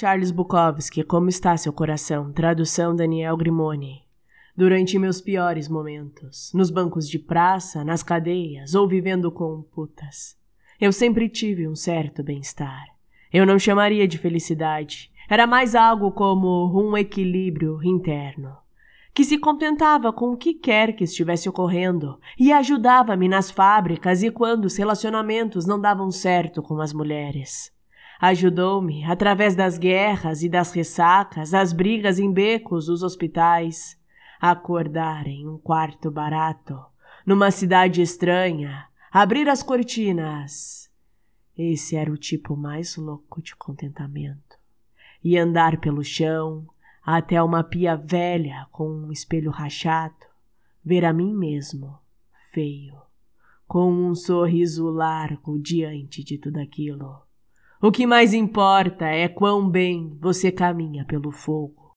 Charles Bukowski, Como está seu coração? Tradução Daniel Grimoni. Durante meus piores momentos, nos bancos de praça, nas cadeias ou vivendo com putas, eu sempre tive um certo bem-estar. Eu não chamaria de felicidade, era mais algo como um equilíbrio interno, que se contentava com o que quer que estivesse ocorrendo e ajudava-me nas fábricas e quando os relacionamentos não davam certo com as mulheres. Ajudou-me através das guerras e das ressacas, das brigas em becos dos hospitais, acordar em um quarto barato, numa cidade estranha, abrir as cortinas. Esse era o tipo mais louco de contentamento. E andar pelo chão até uma pia velha com um espelho rachado, ver a mim mesmo, feio, com um sorriso largo diante de tudo aquilo o que mais importa é quão bem você caminha pelo fogo.